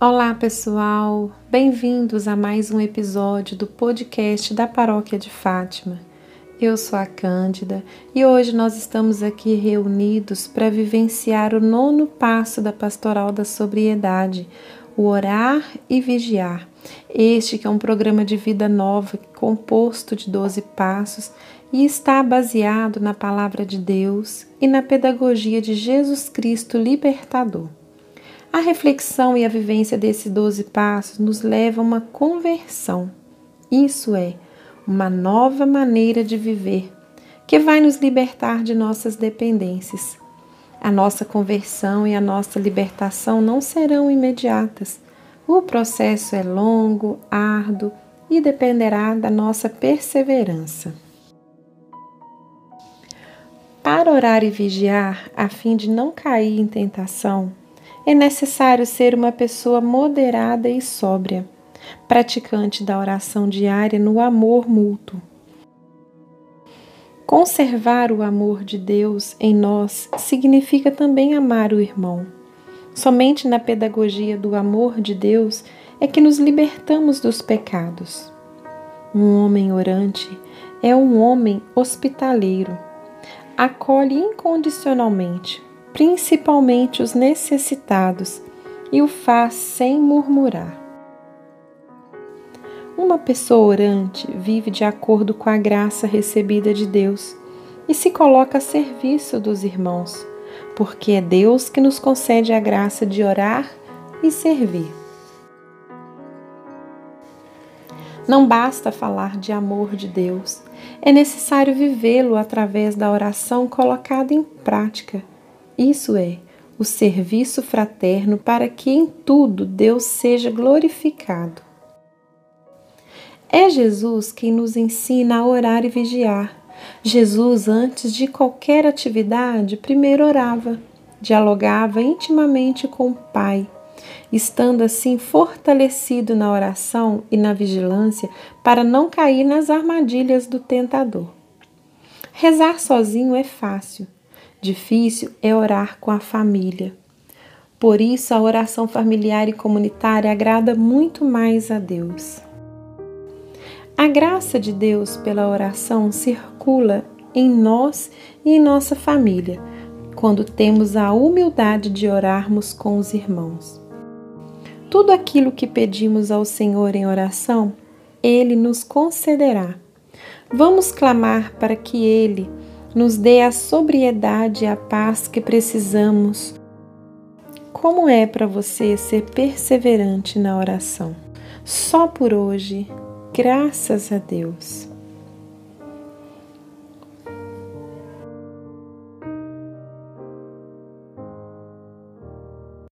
Olá, pessoal! Bem-vindos a mais um episódio do podcast da Paróquia de Fátima. Eu sou a Cândida e hoje nós estamos aqui reunidos para vivenciar o nono passo da Pastoral da Sobriedade, o Orar e Vigiar. Este que é um programa de vida nova composto de 12 passos e está baseado na Palavra de Deus e na pedagogia de Jesus Cristo Libertador. A reflexão e a vivência desses doze passos nos leva a uma conversão. Isso é, uma nova maneira de viver, que vai nos libertar de nossas dependências. A nossa conversão e a nossa libertação não serão imediatas. O processo é longo, árduo e dependerá da nossa perseverança. Para orar e vigiar, a fim de não cair em tentação, é necessário ser uma pessoa moderada e sóbria, praticante da oração diária no amor mútuo. Conservar o amor de Deus em nós significa também amar o irmão. Somente na pedagogia do amor de Deus é que nos libertamos dos pecados. Um homem orante é um homem hospitaleiro. Acolhe incondicionalmente, principalmente os necessitados, e o faz sem murmurar. Uma pessoa orante vive de acordo com a graça recebida de Deus e se coloca a serviço dos irmãos, porque é Deus que nos concede a graça de orar e servir. Não basta falar de amor de Deus, é necessário vivê-lo através da oração colocada em prática isso é, o serviço fraterno para que em tudo Deus seja glorificado. É Jesus quem nos ensina a orar e vigiar. Jesus, antes de qualquer atividade, primeiro orava, dialogava intimamente com o Pai, estando assim fortalecido na oração e na vigilância para não cair nas armadilhas do tentador. Rezar sozinho é fácil, Difícil é orar com a família. Por isso, a oração familiar e comunitária agrada muito mais a Deus. A graça de Deus pela oração circula em nós e em nossa família, quando temos a humildade de orarmos com os irmãos. Tudo aquilo que pedimos ao Senhor em oração, Ele nos concederá. Vamos clamar para que Ele nos dê a sobriedade e a paz que precisamos. Como é para você ser perseverante na oração? Só por hoje, graças a Deus.